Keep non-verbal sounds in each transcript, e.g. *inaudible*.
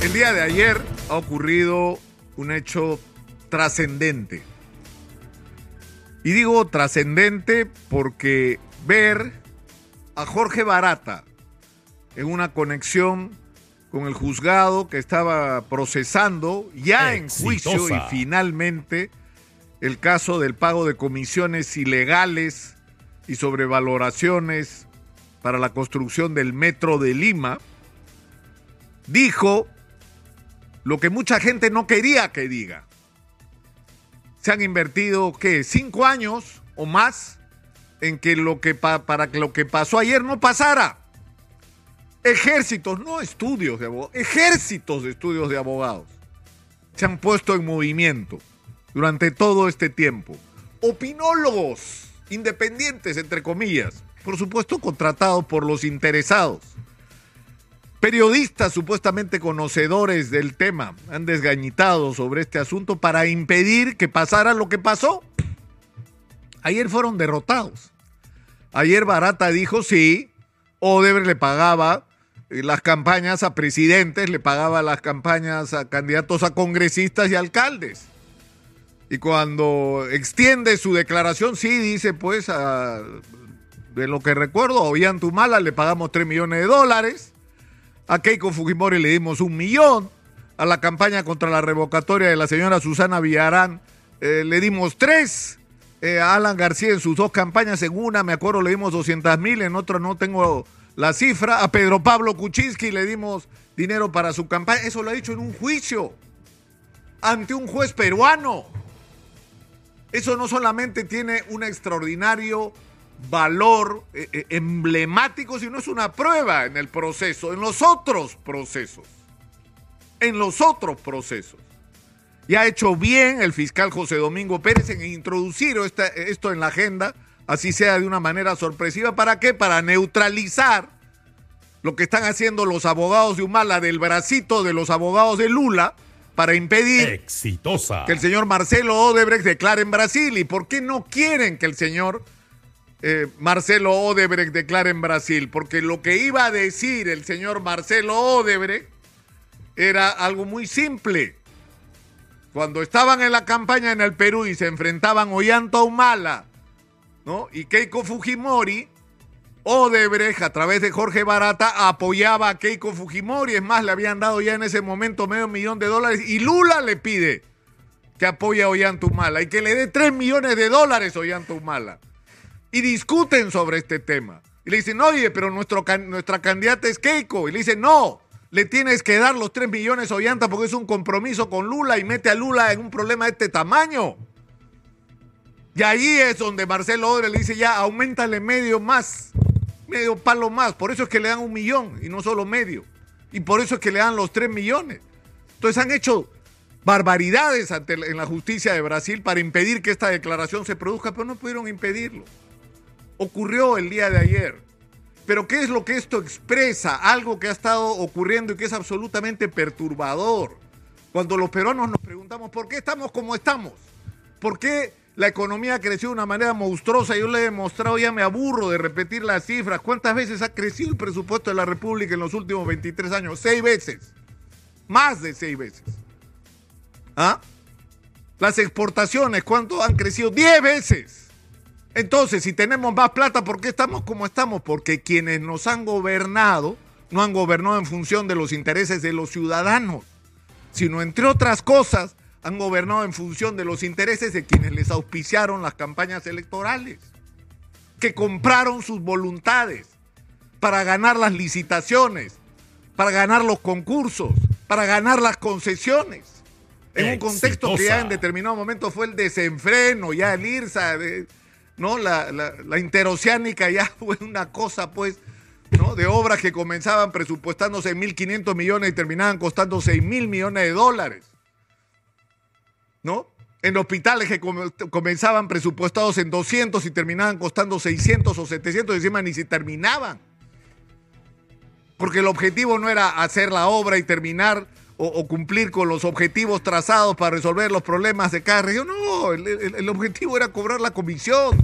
El día de ayer ha ocurrido un hecho trascendente. Y digo trascendente porque ver a Jorge Barata en una conexión con el juzgado que estaba procesando ya en juicio y finalmente el caso del pago de comisiones ilegales y sobrevaloraciones para la construcción del metro de Lima, dijo lo que mucha gente no quería que diga. Se han invertido, ¿qué? Cinco años o más en que lo que para que lo que pasó ayer no pasara. Ejércitos, no estudios de abogados, ejércitos de estudios de abogados se han puesto en movimiento durante todo este tiempo. Opinólogos independientes, entre comillas, por supuesto contratados por los interesados. Periodistas supuestamente conocedores del tema han desgañitado sobre este asunto para impedir que pasara lo que pasó. Ayer fueron derrotados. Ayer Barata dijo sí, Odebrecht le pagaba eh, las campañas a presidentes, le pagaba las campañas a candidatos a congresistas y alcaldes. Y cuando extiende su declaración, sí dice, pues, de lo que recuerdo, a Ollantumala le pagamos 3 millones de dólares, a Keiko Fujimori le dimos un millón, a la campaña contra la revocatoria de la señora Susana Villarán. Eh, le dimos tres, eh, a Alan García en sus dos campañas, en una me acuerdo le dimos 200 mil, en otra no tengo la cifra, a Pedro Pablo Kuczynski le dimos dinero para su campaña, eso lo ha dicho en un juicio ante un juez peruano. Eso no solamente tiene un extraordinario valor eh, eh, emblemático, sino es una prueba en el proceso, en los otros procesos. En los otros procesos. Y ha hecho bien el fiscal José Domingo Pérez en introducir esto en la agenda, así sea de una manera sorpresiva. ¿Para qué? Para neutralizar lo que están haciendo los abogados de Humala del bracito de los abogados de Lula para impedir Exitosa. que el señor Marcelo Odebrecht declare en Brasil. ¿Y por qué no quieren que el señor eh, Marcelo Odebrecht declare en Brasil? Porque lo que iba a decir el señor Marcelo Odebrecht era algo muy simple. Cuando estaban en la campaña en el Perú y se enfrentaban Ollanta Humala ¿no? y Keiko Fujimori, Odebrecht, a través de Jorge Barata, apoyaba a Keiko Fujimori. Es más, le habían dado ya en ese momento medio millón de dólares. Y Lula le pide que apoye a Ollantumala y que le dé tres millones de dólares a Ollantumala. Y discuten sobre este tema. Y le dicen, oye, pero nuestro, nuestra candidata es Keiko. Y le dicen, no, le tienes que dar los tres millones a Ollanta porque es un compromiso con Lula y mete a Lula en un problema de este tamaño. Y ahí es donde Marcelo Odre le dice, ya, aumentale medio más medio palo más. Por eso es que le dan un millón y no solo medio. Y por eso es que le dan los tres millones. Entonces han hecho barbaridades ante, en la justicia de Brasil para impedir que esta declaración se produzca, pero no pudieron impedirlo. Ocurrió el día de ayer. Pero ¿qué es lo que esto expresa? Algo que ha estado ocurriendo y que es absolutamente perturbador. Cuando los peruanos nos preguntamos por qué estamos como estamos, por qué la economía creció de una manera monstruosa. Yo le he demostrado, ya me aburro de repetir las cifras. ¿Cuántas veces ha crecido el presupuesto de la República en los últimos 23 años? Seis veces. Más de seis veces. ¿Ah? Las exportaciones, ¿cuánto han crecido? Diez veces. Entonces, si tenemos más plata, ¿por qué estamos como estamos? Porque quienes nos han gobernado no han gobernado en función de los intereses de los ciudadanos, sino entre otras cosas han gobernado en función de los intereses de quienes les auspiciaron las campañas electorales, que compraron sus voluntades para ganar las licitaciones, para ganar los concursos, para ganar las concesiones. En un contexto que ya en determinado momento fue el desenfreno, ya el IRSA, ¿no? La, la, interoceánica ya *laughs* fue una cosa, pues, ¿no? De obras que comenzaban presupuestándose en 1.500 millones y terminaban costando 6 mil millones de dólares. ¿no? En hospitales que comenzaban presupuestados en 200 y terminaban costando 600 o 700, encima ni si terminaban. Porque el objetivo no era hacer la obra y terminar o, cumplir con los objetivos trazados para resolver los problemas de cada región. No, el, objetivo era cobrar la comisión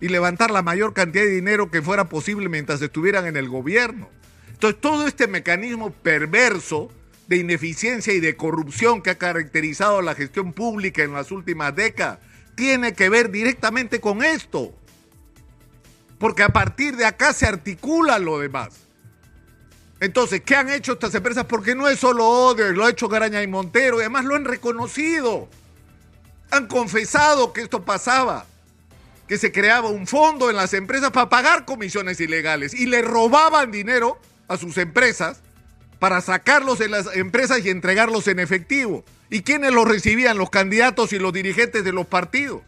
y levantar la mayor cantidad de dinero que fuera posible mientras estuvieran en el gobierno. Entonces, todo este mecanismo perverso de ineficiencia y de corrupción que ha caracterizado la gestión pública en las últimas décadas tiene que ver directamente con esto. Porque a partir de acá se articula lo demás. Entonces, ¿qué han hecho estas empresas? Porque no es solo Oder, lo ha hecho Garaña y Montero, y además lo han reconocido. Han confesado que esto pasaba, que se creaba un fondo en las empresas para pagar comisiones ilegales y le robaban dinero a sus empresas para sacarlos de las empresas y entregarlos en efectivo. ¿Y quiénes los recibían? Los candidatos y los dirigentes de los partidos.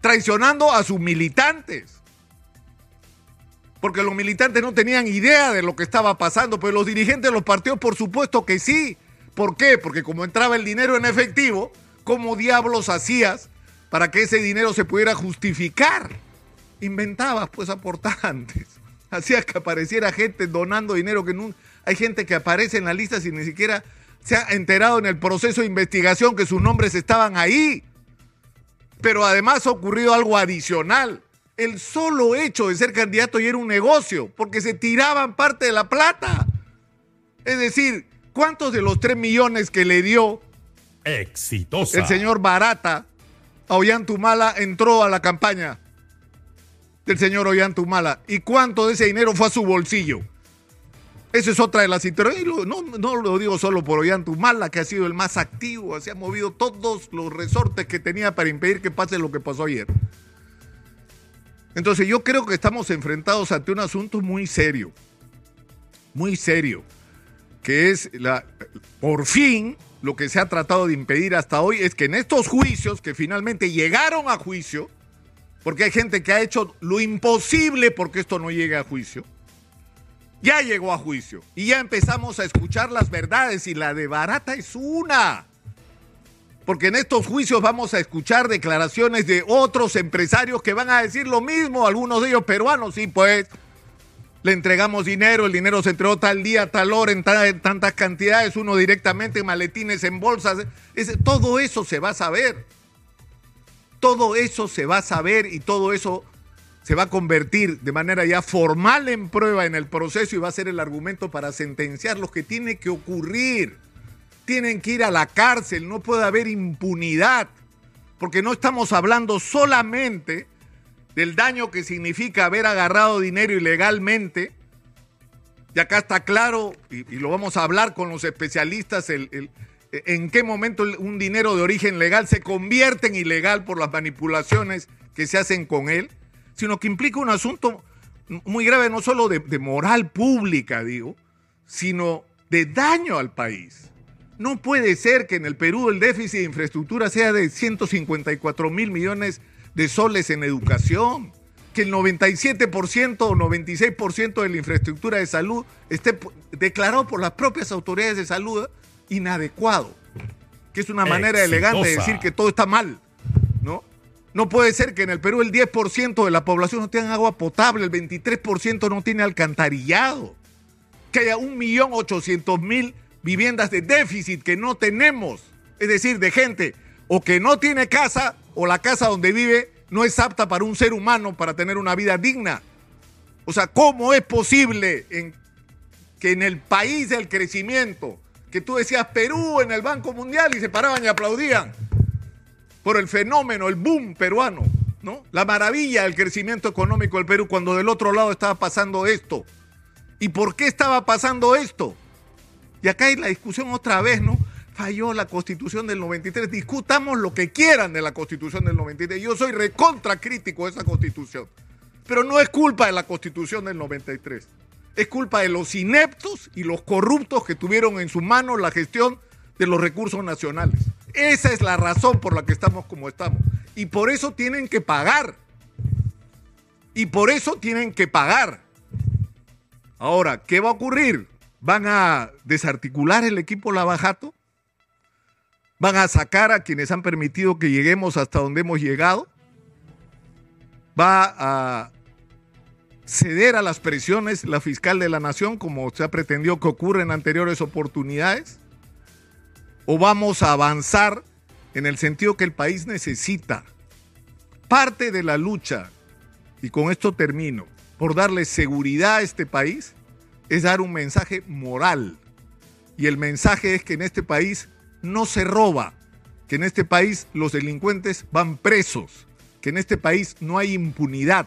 Traicionando a sus militantes. Porque los militantes no tenían idea de lo que estaba pasando, pero los dirigentes de los partidos por supuesto que sí. ¿Por qué? Porque como entraba el dinero en efectivo, ¿cómo diablos hacías para que ese dinero se pudiera justificar? Inventabas pues aportantes. *laughs* Hacías que apareciera gente donando dinero que no... Hay gente que aparece en la lista sin ni siquiera se ha enterado en el proceso de investigación que sus nombres estaban ahí. Pero además ha ocurrido algo adicional. El solo hecho de ser candidato ya era un negocio, porque se tiraban parte de la plata. Es decir, ¿cuántos de los 3 millones que le dio Exitosa. el señor Barata a Ollantumala entró a la campaña del señor Ollantumala? ¿Y cuánto de ese dinero fue a su bolsillo? Esa es otra de las. No, no lo digo solo por Ollantumala, que ha sido el más activo, se ha movido todos los resortes que tenía para impedir que pase lo que pasó ayer. Entonces yo creo que estamos enfrentados ante un asunto muy serio, muy serio, que es la, por fin lo que se ha tratado de impedir hasta hoy es que en estos juicios, que finalmente llegaron a juicio, porque hay gente que ha hecho lo imposible porque esto no llegue a juicio, ya llegó a juicio y ya empezamos a escuchar las verdades y la de Barata es una. Porque en estos juicios vamos a escuchar declaraciones de otros empresarios que van a decir lo mismo, algunos de ellos peruanos, sí, pues le entregamos dinero, el dinero se entregó tal día, tal hora, en, tantas cantidades, uno directamente en maletines, en bolsas, todo eso se va a saber. Todo eso se va a saber y todo eso se va a convertir de manera ya formal en prueba en el proceso y va a ser el argumento para sentenciar lo que tiene que ocurrir. Tienen que ir a la cárcel, no puede haber impunidad, porque no estamos hablando solamente del daño que significa haber agarrado dinero ilegalmente. Y acá está claro, y, lo vamos a hablar con los especialistas, el, en qué momento un dinero de origen legal se convierte en ilegal por las manipulaciones que se hacen con él sino que implica un asunto muy grave, no solo de, de moral pública, digo, sino de daño al país. No puede ser que en el Perú el déficit de infraestructura sea de 154 mil millones de soles en educación, que el 97% o 96% de la infraestructura de salud esté declarado por las propias autoridades de salud inadecuado, que es una manera Exitosa. elegante de decir que todo está mal, ¿no? No puede ser que en el Perú el 10% de la población no tenga agua potable, el 23% no tiene alcantarillado, que haya 1.800.000 viviendas de déficit que no tenemos, es decir, de gente o que no tiene casa o la casa donde vive no es apta para un ser humano para tener una vida digna. O sea, ¿cómo es posible que en el país del crecimiento, que tú decías Perú en el Banco Mundial y se paraban y aplaudían por el fenómeno, el boom peruano, ¿no? La maravilla del crecimiento económico del Perú cuando del otro lado estaba pasando esto. ¿Y por qué estaba pasando esto? Y acá hay la discusión otra vez, ¿no? Falló la constitución del 93. Discutamos lo que quieran de la constitución del 93. Yo soy recontra crítico de esa constitución. Pero no es culpa de la constitución del 93. Es culpa de los ineptos y los corruptos que tuvieron en su mano la gestión de los recursos nacionales. Esa es la razón por la que estamos como estamos. Y por eso tienen que pagar. Y por eso tienen que pagar. Ahora, ¿qué va a ocurrir? ¿Van a desarticular el equipo Lavajato? ¿Van a sacar a quienes han permitido que lleguemos hasta donde hemos llegado? ¿Va a ceder a las presiones la fiscal de la nación como se ha pretendido que ocurra en anteriores oportunidades? ¿O vamos a avanzar en el sentido que el país necesita? Parte de la lucha, y con esto termino, por darle seguridad a este país es dar un mensaje moral. Y el mensaje es que en este país no se roba, que en este país los delincuentes van presos, que en este país no hay impunidad.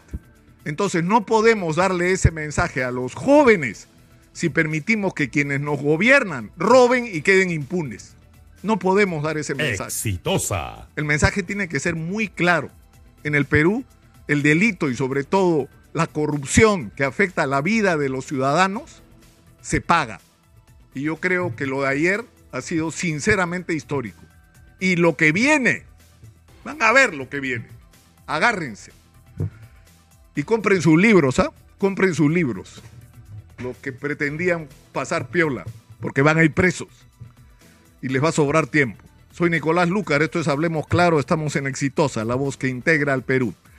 Entonces no podemos darle ese mensaje a los jóvenes si permitimos que quienes nos gobiernan roben y queden impunes. No podemos dar ese mensaje. Exitosa. El mensaje tiene que ser muy claro. En el Perú, el delito y sobre todo la corrupción que afecta la vida de los ciudadanos se paga. Y yo creo que lo de ayer ha sido sinceramente histórico. Y lo que viene, van a ver lo que viene. Agárrense. Y compren sus libros, ¿ah? Compren sus libros. Los que pretendían pasar piola, porque van a ir presos. Y les va a sobrar tiempo. Soy Nicolás Lucar, esto es Hablemos Claro, estamos en Exitosa, la voz que integra al Perú.